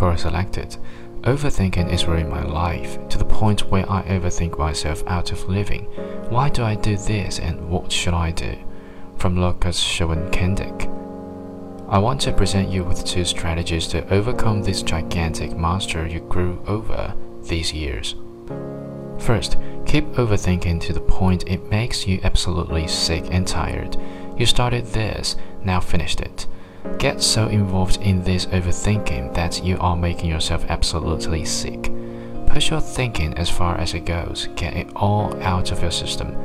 Girl selected. Overthinking is ruining my life to the point where I overthink myself out of living. Why do I do this and what should I do? From Lucas Schoenkendick. I want to present you with two strategies to overcome this gigantic monster you grew over these years. First, keep overthinking to the point it makes you absolutely sick and tired. You started this, now finished it. Get so involved in this overthinking that you are making yourself absolutely sick. Push your thinking as far as it goes, get it all out of your system.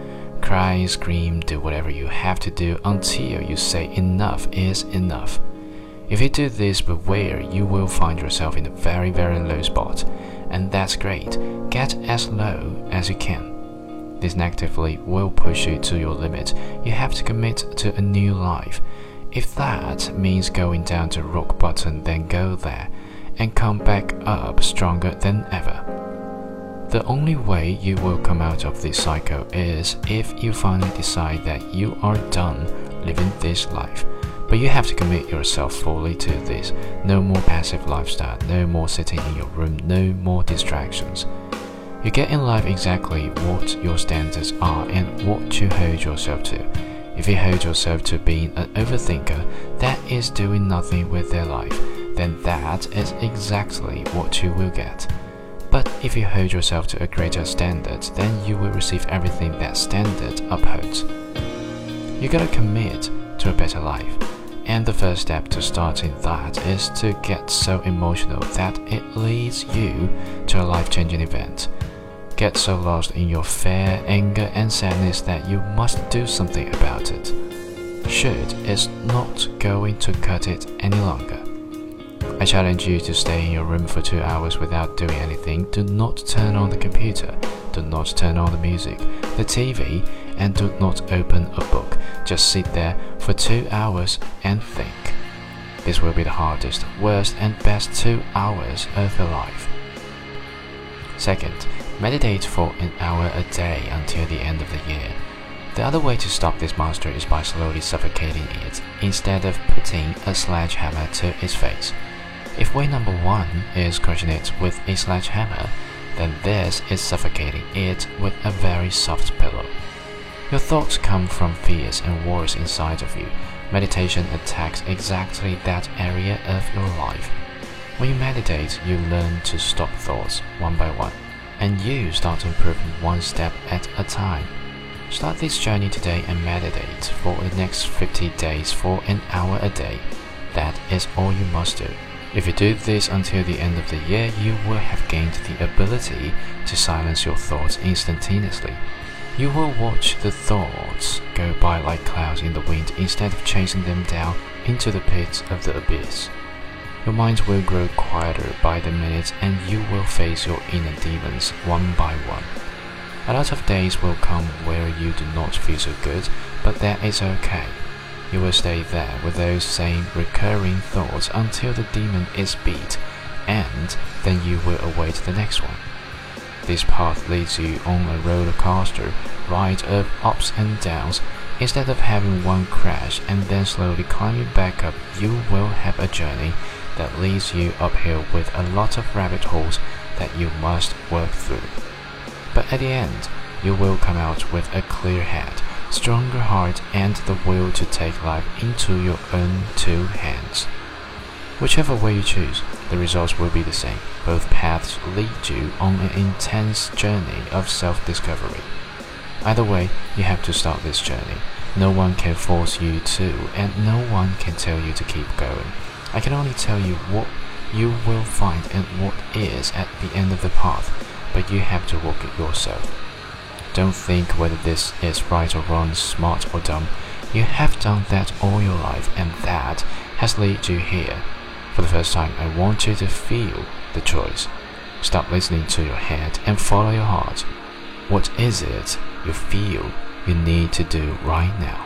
Cry, scream, do whatever you have to do until you say enough is enough. If you do this beware, you will find yourself in a very, very low spot. And that's great. Get as low as you can. This negatively will push you to your limit. You have to commit to a new life. If that means going down to rock bottom, then go there and come back up stronger than ever. The only way you will come out of this cycle is if you finally decide that you are done living this life. But you have to commit yourself fully to this. No more passive lifestyle, no more sitting in your room, no more distractions. You get in life exactly what your standards are and what you hold yourself to. If you hold yourself to being an overthinker that is doing nothing with their life, then that is exactly what you will get. But if you hold yourself to a greater standard, then you will receive everything that standard upholds. You gotta commit to a better life. And the first step to starting that is to get so emotional that it leads you to a life changing event get so lost in your fear, anger, and sadness that you must do something about it. Should is not going to cut it any longer. I challenge you to stay in your room for two hours without doing anything. Do not turn on the computer. Do not turn on the music, the TV, and do not open a book. Just sit there for two hours and think. This will be the hardest, worst, and best two hours of your life. Second, Meditate for an hour a day until the end of the year. The other way to stop this monster is by slowly suffocating it instead of putting a sledgehammer to its face. If way number one is crushing it with a sledgehammer, then this is suffocating it with a very soft pillow. Your thoughts come from fears and wars inside of you. Meditation attacks exactly that area of your life. When you meditate, you learn to stop thoughts one by one and you start improving one step at a time. Start this journey today and meditate for the next 50 days for an hour a day. That is all you must do. If you do this until the end of the year, you will have gained the ability to silence your thoughts instantaneously. You will watch the thoughts go by like clouds in the wind instead of chasing them down into the pits of the abyss. Your mind will grow quieter by the minute and you will face your inner demons one by one. A lot of days will come where you do not feel so good, but that is okay. You will stay there with those same recurring thoughts until the demon is beat, and then you will await the next one. This path leads you on a roller coaster ride of ups and downs. Instead of having one crash and then slowly climbing back up, you will have a journey that leads you uphill with a lot of rabbit holes that you must work through. But at the end, you will come out with a clear head, stronger heart, and the will to take life into your own two hands. Whichever way you choose, the results will be the same. Both paths lead you on an intense journey of self discovery. Either way, you have to start this journey. No one can force you to, and no one can tell you to keep going. I can only tell you what you will find and what is at the end of the path, but you have to walk it yourself. Don't think whether this is right or wrong, smart or dumb. You have done that all your life, and that has led you here. For the first time, I want you to feel the choice. Stop listening to your head and follow your heart. What is it you feel you need to do right now?